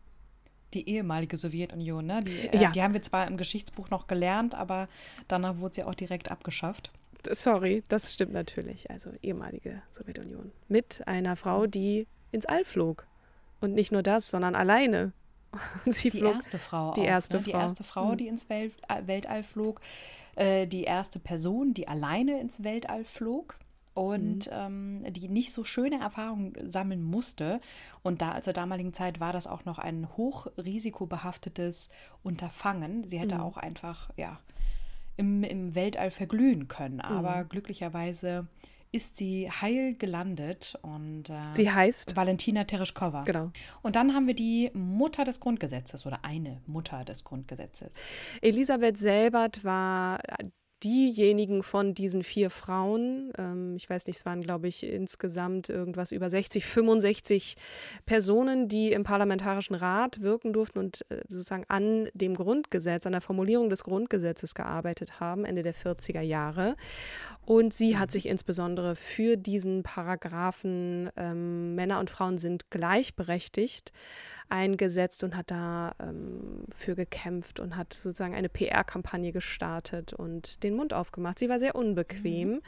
die ehemalige Sowjetunion, ne? Die, äh, ja. die haben wir zwar im Geschichtsbuch noch gelernt, aber danach wurde sie auch direkt abgeschafft. Sorry, das stimmt natürlich. Also ehemalige Sowjetunion. Mit einer Frau, die ins All flog. Und nicht nur das, sondern alleine. Sie die flog, erste Frau. Die auch, erste ne? Frau. Die erste Frau, hm. die ins Welt, äh, Weltall flog. Äh, die erste Person, die alleine ins Weltall flog und mhm. ähm, die nicht so schöne Erfahrungen sammeln musste. Und da zur damaligen Zeit war das auch noch ein hochrisikobehaftetes Unterfangen. Sie hätte mhm. auch einfach ja im, im Weltall verglühen können. Aber mhm. glücklicherweise ist sie heil gelandet und äh, sie heißt Valentina Tereshkova. Genau. Und dann haben wir die Mutter des Grundgesetzes oder eine Mutter des Grundgesetzes. Elisabeth Selbert war diejenigen von diesen vier Frauen, ähm, ich weiß nicht, es waren, glaube ich, insgesamt irgendwas über 60, 65 Personen, die im Parlamentarischen Rat wirken durften und äh, sozusagen an dem Grundgesetz, an der Formulierung des Grundgesetzes gearbeitet haben, Ende der 40er Jahre. Und sie hat sich insbesondere für diesen Paragraphen ähm, Männer und Frauen sind gleichberechtigt eingesetzt und hat da ähm, für gekämpft und hat sozusagen eine PR-Kampagne gestartet und den Mund aufgemacht. Sie war sehr unbequem, mhm.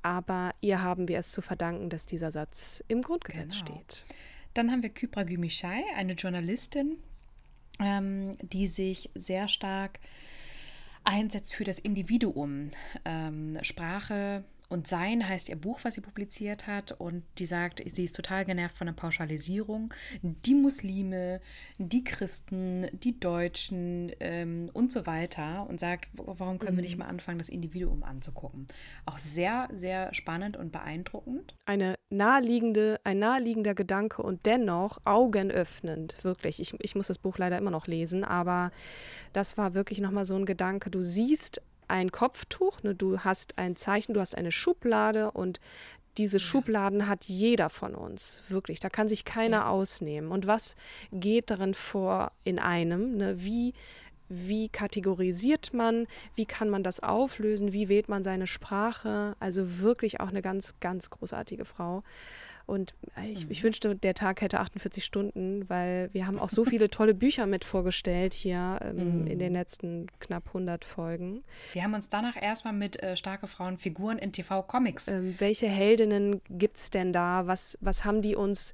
aber ihr haben wir es zu verdanken, dass dieser Satz im Grundgesetz genau. steht. Dann haben wir Kypra Gümüşay, eine Journalistin, ähm, die sich sehr stark einsetzt für das Individuum. Ähm, Sprache und Sein heißt ihr Buch, was sie publiziert hat. Und die sagt, sie ist total genervt von der Pauschalisierung. Die Muslime, die Christen, die Deutschen ähm, und so weiter. Und sagt, warum können wir nicht mhm. mal anfangen, das Individuum anzugucken? Auch sehr, sehr spannend und beeindruckend. Eine naheliegende, ein naheliegender Gedanke und dennoch augenöffnend, wirklich. Ich, ich muss das Buch leider immer noch lesen, aber das war wirklich nochmal so ein Gedanke. Du siehst ein Kopftuch, ne, du hast ein Zeichen, du hast eine Schublade und diese. Schubladen hat jeder von uns, wirklich. Da kann sich keiner ja. ausnehmen. Und was geht darin vor in einem? Ne? Wie, wie kategorisiert man? Wie kann man das auflösen? Wie wählt man seine Sprache? Also wirklich auch eine ganz, ganz großartige Frau. Und ich, ich, mhm. wünschte, der Tag hätte 48 Stunden, weil wir haben auch so viele tolle Bücher mit vorgestellt hier ähm, mm. in den letzten knapp 100 Folgen. Wir haben uns danach erstmal mit äh, starke Frauenfiguren in TV-Comics. Ähm, welche Heldinnen gibt es denn da? Was, was haben die uns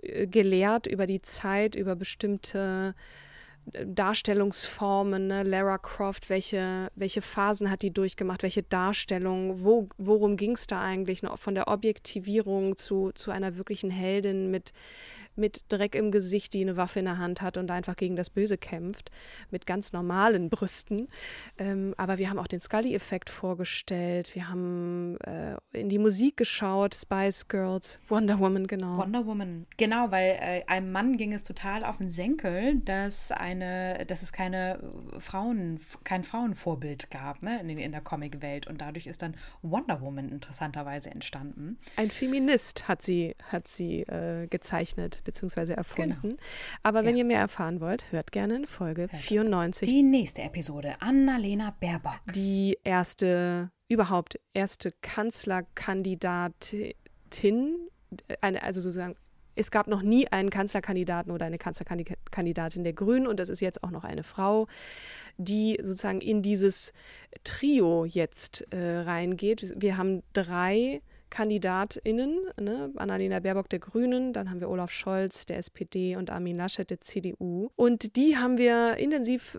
äh, gelehrt über die Zeit, über bestimmte Darstellungsformen, ne? Lara Croft, welche, welche Phasen hat die durchgemacht, welche Darstellung, wo, worum ging es da eigentlich, ne? von der Objektivierung zu, zu einer wirklichen Heldin mit mit Dreck im Gesicht, die eine Waffe in der Hand hat und einfach gegen das Böse kämpft, mit ganz normalen Brüsten. Ähm, aber wir haben auch den Scully-Effekt vorgestellt, wir haben äh, in die Musik geschaut, Spice Girls, Wonder Woman, genau. Wonder Woman, genau, weil äh, einem Mann ging es total auf den Senkel, dass, eine, dass es keine Frauen, kein Frauenvorbild gab ne, in, in der Comicwelt und dadurch ist dann Wonder Woman interessanterweise entstanden. Ein Feminist hat sie, hat sie äh, gezeichnet bzw. erfunden. Genau. Aber wenn ja. ihr mehr erfahren wollt, hört gerne in Folge hört 94. Die nächste Episode, Annalena Baerbock. Die erste, überhaupt erste Kanzlerkandidatin, eine, also sozusagen es gab noch nie einen Kanzlerkandidaten oder eine Kanzlerkandidatin der Grünen und es ist jetzt auch noch eine Frau, die sozusagen in dieses Trio jetzt äh, reingeht. Wir haben drei KandidatInnen, ne? Annalena Baerbock der Grünen, dann haben wir Olaf Scholz der SPD und Armin Laschet der CDU. Und die haben wir intensiv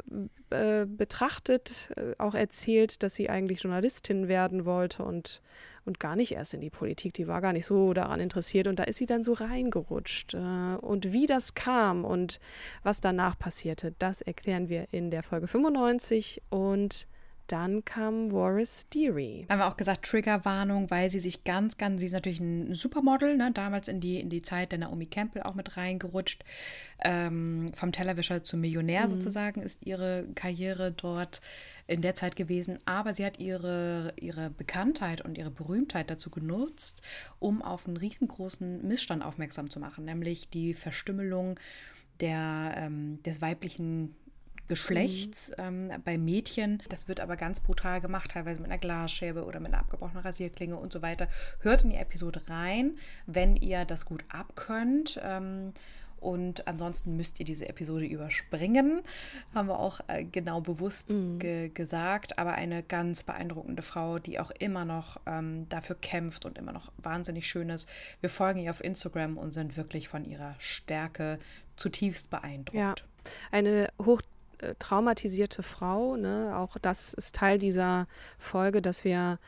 äh, betrachtet, äh, auch erzählt, dass sie eigentlich Journalistin werden wollte und, und gar nicht erst in die Politik. Die war gar nicht so daran interessiert und da ist sie dann so reingerutscht. Äh, und wie das kam und was danach passierte, das erklären wir in der Folge 95 und dann kam Waris Deary. Haben wir auch gesagt, Triggerwarnung, weil sie sich ganz, ganz, sie ist natürlich ein Supermodel, ne, damals in die, in die Zeit der Naomi Campbell auch mit reingerutscht. Ähm, vom Tellerwischer zum Millionär mhm. sozusagen ist ihre Karriere dort in der Zeit gewesen. Aber sie hat ihre, ihre Bekanntheit und ihre Berühmtheit dazu genutzt, um auf einen riesengroßen Missstand aufmerksam zu machen, nämlich die Verstümmelung der, ähm, des weiblichen Geschlechts mhm. ähm, bei Mädchen. Das wird aber ganz brutal gemacht, teilweise mit einer Glasscheibe oder mit einer abgebrochenen Rasierklinge und so weiter. Hört in die Episode rein, wenn ihr das gut abkönnt. Ähm, und ansonsten müsst ihr diese Episode überspringen. Haben wir auch äh, genau bewusst mhm. ge gesagt. Aber eine ganz beeindruckende Frau, die auch immer noch ähm, dafür kämpft und immer noch wahnsinnig schön ist. Wir folgen ihr auf Instagram und sind wirklich von ihrer Stärke zutiefst beeindruckt. Ja, eine hoch traumatisierte Frau. Ne? Auch das ist Teil dieser Folge, dass wir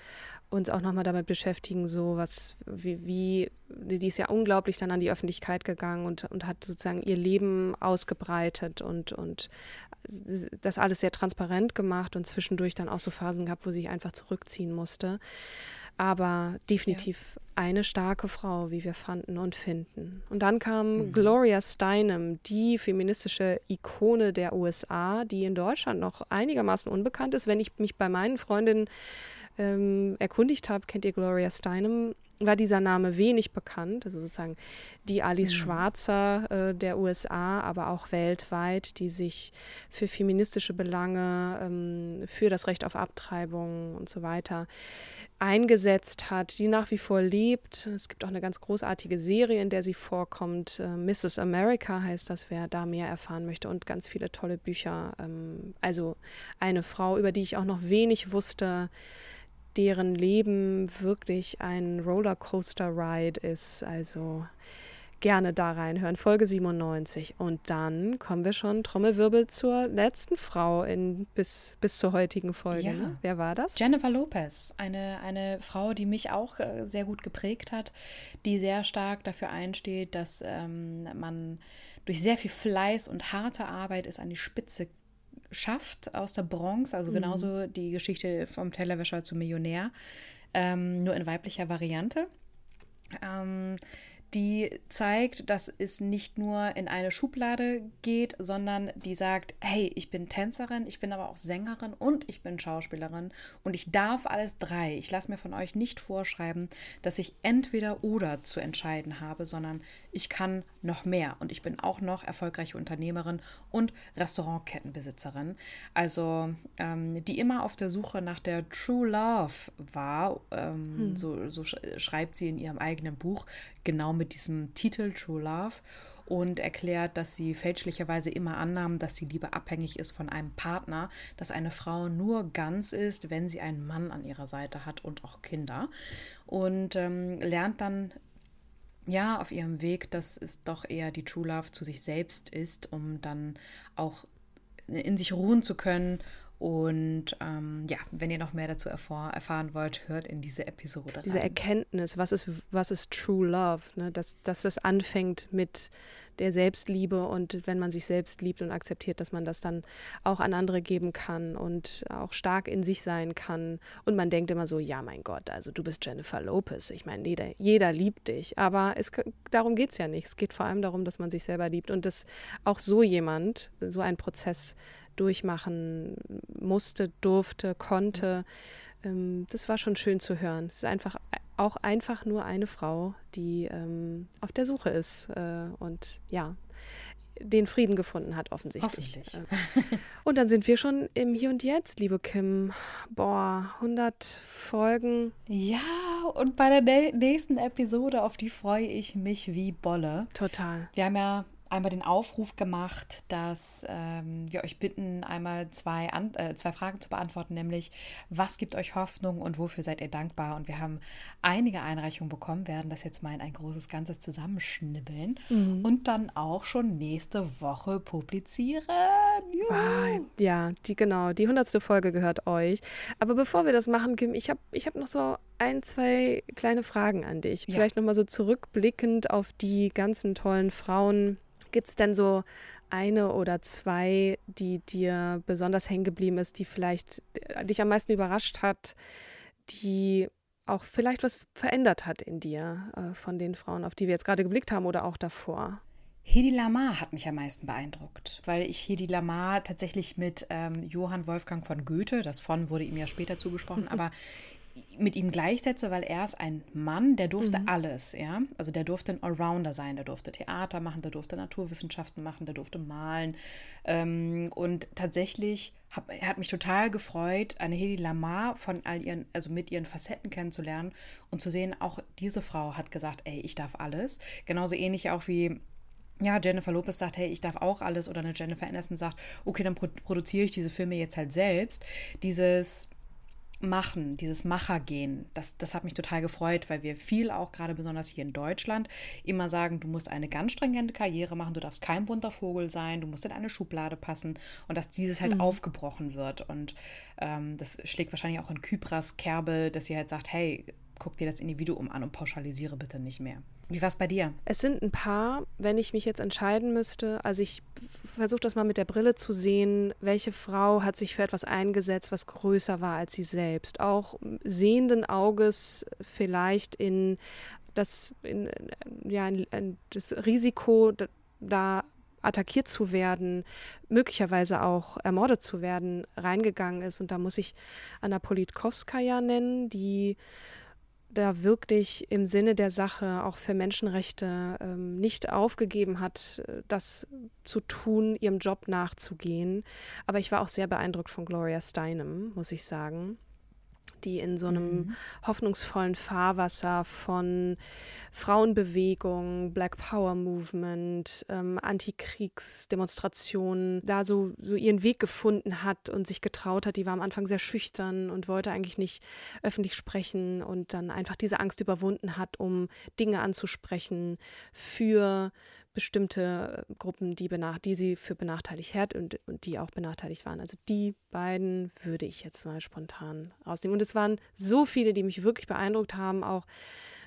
uns auch nochmal damit beschäftigen, so was, wie, wie, die ist ja unglaublich dann an die Öffentlichkeit gegangen und, und hat sozusagen ihr Leben ausgebreitet und, und das alles sehr transparent gemacht und zwischendurch dann auch so Phasen gehabt, wo sie sich einfach zurückziehen musste aber definitiv ja. eine starke Frau, wie wir fanden und finden. Und dann kam mhm. Gloria Steinem, die feministische Ikone der USA, die in Deutschland noch einigermaßen unbekannt ist. Wenn ich mich bei meinen Freundinnen ähm, erkundigt habe, kennt ihr Gloria Steinem, war dieser Name wenig bekannt, also sozusagen die Alice mhm. Schwarzer äh, der USA, aber auch weltweit, die sich für feministische Belange, ähm, für das Recht auf Abtreibung und so weiter eingesetzt hat, die nach wie vor lebt. Es gibt auch eine ganz großartige Serie, in der sie vorkommt. Äh, Mrs. America heißt das, wer da mehr erfahren möchte und ganz viele tolle Bücher. Ähm, also eine Frau, über die ich auch noch wenig wusste, deren Leben wirklich ein Rollercoaster-Ride ist. Also gerne da reinhören. Folge 97. Und dann kommen wir schon, Trommelwirbel, zur letzten Frau in, bis, bis zur heutigen Folge. Ja. Ne? Wer war das? Jennifer Lopez, eine, eine Frau, die mich auch äh, sehr gut geprägt hat, die sehr stark dafür einsteht, dass ähm, man durch sehr viel Fleiß und harte Arbeit es an die Spitze schafft aus der Bronx, also mhm. genauso die Geschichte vom Tellerwäscher zum Millionär, ähm, nur in weiblicher Variante. Ähm, die zeigt, dass es nicht nur in eine Schublade geht, sondern die sagt, hey, ich bin Tänzerin, ich bin aber auch Sängerin und ich bin Schauspielerin und ich darf alles drei. Ich lasse mir von euch nicht vorschreiben, dass ich entweder oder zu entscheiden habe, sondern ich kann noch mehr und ich bin auch noch erfolgreiche Unternehmerin und Restaurantkettenbesitzerin. Also ähm, die immer auf der Suche nach der True Love war, ähm, hm. so, so schreibt sie in ihrem eigenen Buch, genau mit diesem Titel True Love und erklärt, dass sie fälschlicherweise immer annahm, dass die Liebe abhängig ist von einem Partner, dass eine Frau nur ganz ist, wenn sie einen Mann an ihrer Seite hat und auch Kinder. Und ähm, lernt dann ja auf ihrem Weg, dass es doch eher die True Love zu sich selbst ist, um dann auch in sich ruhen zu können und ähm, ja, wenn ihr noch mehr dazu erfahr erfahren wollt, hört in diese Episode. Rein. Diese Erkenntnis, was ist, was ist True Love, ne? dass, dass das anfängt mit der Selbstliebe und wenn man sich selbst liebt und akzeptiert, dass man das dann auch an andere geben kann und auch stark in sich sein kann. Und man denkt immer so, ja mein Gott, also du bist Jennifer Lopez. Ich meine, jeder, jeder liebt dich. Aber es, darum geht es ja nicht. Es geht vor allem darum, dass man sich selber liebt und dass auch so jemand, so ein Prozess durchmachen musste, durfte, konnte. Ähm, das war schon schön zu hören. Es ist einfach auch einfach nur eine Frau, die ähm, auf der Suche ist äh, und ja, den Frieden gefunden hat, offensichtlich. Hoffentlich. Äh, und dann sind wir schon im Hier und Jetzt, liebe Kim. Boah, 100 Folgen. Ja, und bei der nächsten Episode, auf die freue ich mich wie Bolle. Total. Wir haben ja einmal den Aufruf gemacht, dass ähm, wir euch bitten, einmal zwei, An äh, zwei Fragen zu beantworten, nämlich was gibt euch Hoffnung und wofür seid ihr dankbar? Und wir haben einige Einreichungen bekommen, werden das jetzt mal in ein großes Ganzes zusammenschnibbeln mhm. und dann auch schon nächste Woche publizieren. Juhu. Ja, die genau, die hundertste Folge gehört euch. Aber bevor wir das machen, Kim, ich habe ich hab noch so ein, zwei kleine Fragen an dich. Ja. Vielleicht nochmal so zurückblickend auf die ganzen tollen Frauen, Gibt es denn so eine oder zwei, die dir besonders hängen geblieben ist, die vielleicht äh, dich am meisten überrascht hat, die auch vielleicht was verändert hat in dir äh, von den Frauen, auf die wir jetzt gerade geblickt haben oder auch davor? Hedi Lamar hat mich am meisten beeindruckt, weil ich Hedi Lamar tatsächlich mit ähm, Johann Wolfgang von Goethe, das von wurde ihm ja später zugesprochen, aber mit ihm gleichsetze, weil er ist ein Mann, der durfte mhm. alles, ja. Also der durfte ein Allrounder sein, der durfte Theater machen, der durfte Naturwissenschaften machen, der durfte malen. Ähm, und tatsächlich hab, er hat mich total gefreut, eine Hedi Lamar von all ihren, also mit ihren Facetten kennenzulernen und zu sehen, auch diese Frau hat gesagt, ey, ich darf alles. Genauso ähnlich auch wie ja, Jennifer Lopez sagt, hey, ich darf auch alles, oder eine Jennifer Aniston sagt, okay, dann produziere ich diese Filme jetzt halt selbst. Dieses, Machen, dieses Machergehen, das, das hat mich total gefreut, weil wir viel auch gerade besonders hier in Deutschland immer sagen, du musst eine ganz stringente Karriere machen, du darfst kein bunter Vogel sein, du musst in eine Schublade passen und dass dieses halt mhm. aufgebrochen wird. Und ähm, das schlägt wahrscheinlich auch in Kypras Kerbe, dass sie halt sagt, hey, guck dir das Individuum an und pauschalisiere bitte nicht mehr. Wie war es bei dir? Es sind ein paar, wenn ich mich jetzt entscheiden müsste. Also ich versuche das mal mit der Brille zu sehen. Welche Frau hat sich für etwas eingesetzt, was größer war als sie selbst? Auch sehenden Auges vielleicht in das, in, ja, in, in das Risiko, da attackiert zu werden, möglicherweise auch ermordet zu werden, reingegangen ist. Und da muss ich Anna Politkovskaya nennen, die da wirklich im Sinne der Sache auch für Menschenrechte ähm, nicht aufgegeben hat, äh, das zu tun, ihrem Job nachzugehen. Aber ich war auch sehr beeindruckt von Gloria Steinem, muss ich sagen. Die in so einem mhm. hoffnungsvollen Fahrwasser von Frauenbewegung, Black Power Movement, ähm, Antikriegsdemonstrationen da so, so ihren Weg gefunden hat und sich getraut hat. Die war am Anfang sehr schüchtern und wollte eigentlich nicht öffentlich sprechen und dann einfach diese Angst überwunden hat, um Dinge anzusprechen für bestimmte äh, Gruppen, die, die sie für benachteiligt hält und, und die auch benachteiligt waren. Also die beiden würde ich jetzt mal spontan rausnehmen. Und es waren so viele, die mich wirklich beeindruckt haben, auch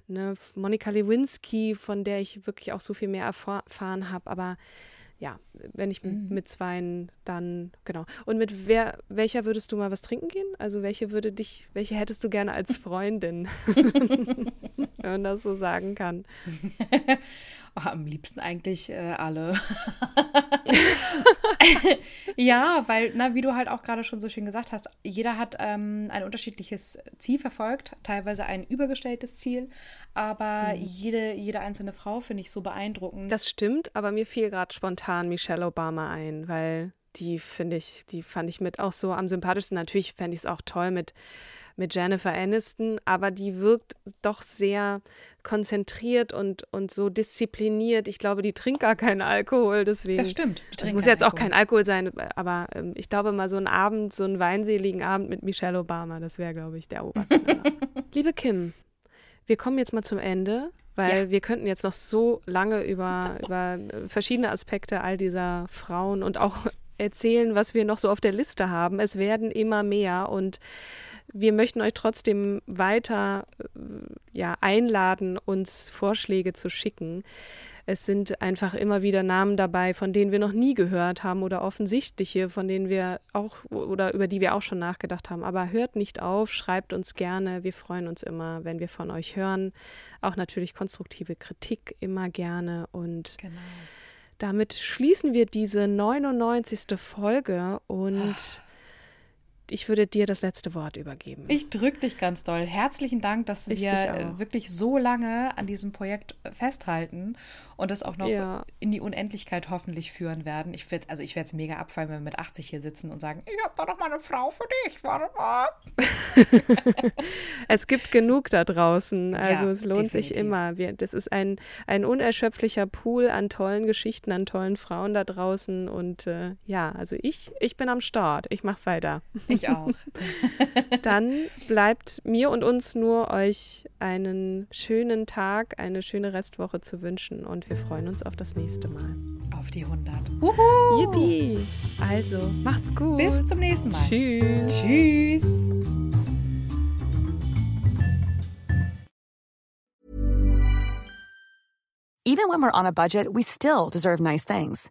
ne, Monika Lewinsky, von der ich wirklich auch so viel mehr erfahren habe, aber ja, wenn ich mhm. mit zweien dann, genau. Und mit wer, welcher würdest du mal was trinken gehen? Also welche würde dich, welche hättest du gerne als Freundin? wenn man das so sagen kann. Oh, am liebsten eigentlich äh, alle. ja, weil, na, wie du halt auch gerade schon so schön gesagt hast, jeder hat ähm, ein unterschiedliches Ziel verfolgt, teilweise ein übergestelltes Ziel, aber mhm. jede, jede einzelne Frau finde ich so beeindruckend. Das stimmt, aber mir fiel gerade spontan Michelle Obama ein, weil die finde ich, die fand ich mit auch so am sympathischsten. Natürlich fände ich es auch toll mit mit Jennifer Aniston, aber die wirkt doch sehr konzentriert und, und so diszipliniert. Ich glaube, die trinkt gar keinen Alkohol, deswegen. Das stimmt. Es muss jetzt Alkohol. auch kein Alkohol sein, aber ähm, ich glaube mal so ein Abend, so einen weinseligen Abend mit Michelle Obama, das wäre, glaube ich, der Oberknaller. Liebe Kim, wir kommen jetzt mal zum Ende, weil ja. wir könnten jetzt noch so lange über, über verschiedene Aspekte all dieser Frauen und auch erzählen, was wir noch so auf der Liste haben. Es werden immer mehr und wir möchten euch trotzdem weiter äh, ja, einladen, uns Vorschläge zu schicken. Es sind einfach immer wieder Namen dabei, von denen wir noch nie gehört haben oder offensichtliche, von denen wir auch oder über die wir auch schon nachgedacht haben. Aber hört nicht auf, schreibt uns gerne. Wir freuen uns immer, wenn wir von euch hören. Auch natürlich konstruktive Kritik immer gerne. Und genau. damit schließen wir diese 99. Folge und oh ich würde dir das letzte Wort übergeben. Ich drücke dich ganz doll. Herzlichen Dank, dass ich wir äh, wirklich so lange an diesem Projekt festhalten und das auch noch ja. in die Unendlichkeit hoffentlich führen werden. Ich werd, also ich werde es mega abfallen, wenn wir mit 80 hier sitzen und sagen, ich habe da noch mal eine Frau für dich. Warte mal. es gibt genug da draußen. Also ja, es lohnt definitiv. sich immer. Wir, das ist ein, ein unerschöpflicher Pool an tollen Geschichten, an tollen Frauen da draußen. Und äh, ja, also ich, ich bin am Start. Ich mache weiter. Ich auch. Dann bleibt mir und uns nur euch einen schönen Tag, eine schöne Restwoche zu wünschen und wir freuen uns auf das nächste Mal. Auf die 100. Wuhu! Yippie! Also, macht's gut. Bis zum nächsten Mal. Tschüss. Tschüss. Even when we're on a budget, we still deserve nice things.